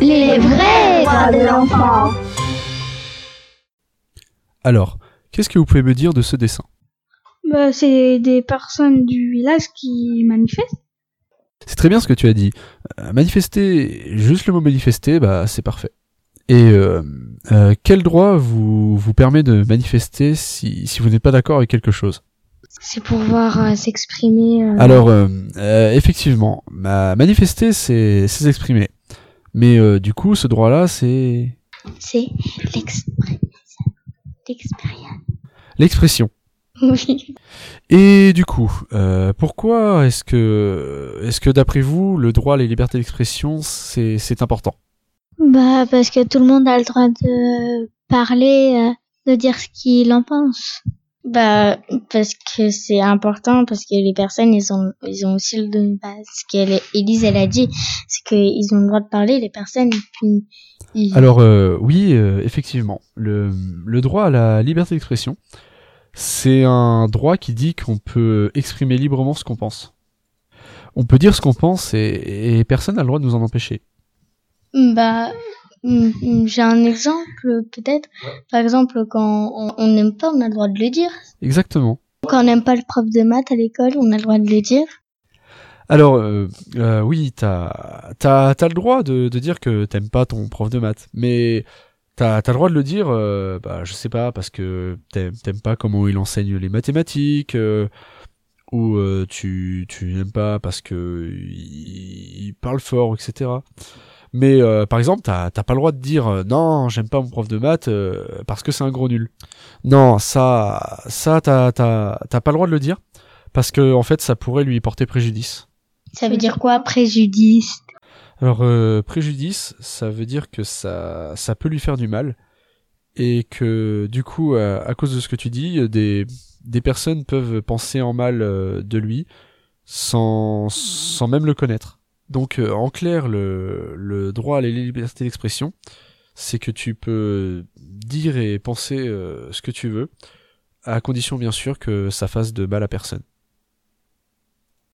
Les vrais droits de l'enfant. Alors, qu'est-ce que vous pouvez me dire de ce dessin? Bah, c'est des personnes du village qui manifestent. C'est très bien ce que tu as dit. Euh, manifester, juste le mot manifester, bah c'est parfait. Et euh, euh, quel droit vous, vous permet de manifester si, si vous n'êtes pas d'accord avec quelque chose? C'est pouvoir euh, s'exprimer. euh, Alors, euh, euh, effectivement, ma- manifester, c'est c'est s'exprimer. Mais euh, du coup, ce droit-là, c'est C'est. L'expérience. l'expression. Oui. Et du coup, euh, pourquoi est-ce que, est-ce que d'après vous, le droit à la liberté d'expression, c'est c'est important? Bah, parce que tout le monde a le droit de parler, euh, de dire ce qu'il en pense. Bah, parce que c'est important, parce que les personnes, ils ont, ils ont aussi le, bah, ce qu'elle, Elise, elle a dit, c'est qu'ils ont le droit de parler, les personnes, et puis, ils- Alors euh, oui, euh, effectivement, le, le droit à la liberté d'expression, c'est un droit qui dit qu'on peut exprimer librement ce qu'on pense. On peut dire ce qu'on pense et, et personne n'a le droit de nous en empêcher. Bah, j'ai un exemple, peut-être. Par exemple, quand on- n'aime pas, on a le droit de le dire. Exactement. Quand on n'aime pas le prof de maths à l'école, on a le droit de le dire. Alors euh, euh, oui, t'as t'as t'as le droit de, de dire que t'aimes pas ton prof de maths, mais t'as t'as le droit de le dire, euh, bah je sais pas parce que t'aimes t'aimes pas comment il enseigne les mathématiques, euh, ou euh, tu tu n'aimes pas parce que il, il parle fort, etc. Mais euh, par exemple, t'as t'as pas le droit de dire euh, non, j'aime pas mon prof de maths euh, parce que c'est un gros nul. Non, ça ça t'as t'as t'as pas le droit de le dire parce que en fait ça pourrait lui porter préjudice. Ça veut dire quoi, préjudice? Alors euh, préjudice, ça veut dire que ça, ça peut lui faire du mal et que du coup, à, à cause de ce que tu dis, des, des personnes peuvent penser en mal euh, de lui sans, sans même le connaître. Donc euh, en clair, le, droit à la liberté d'expression, c'est que tu peux dire et penser euh, ce que tu veux, à condition bien sûr que ça fasse de mal à personne.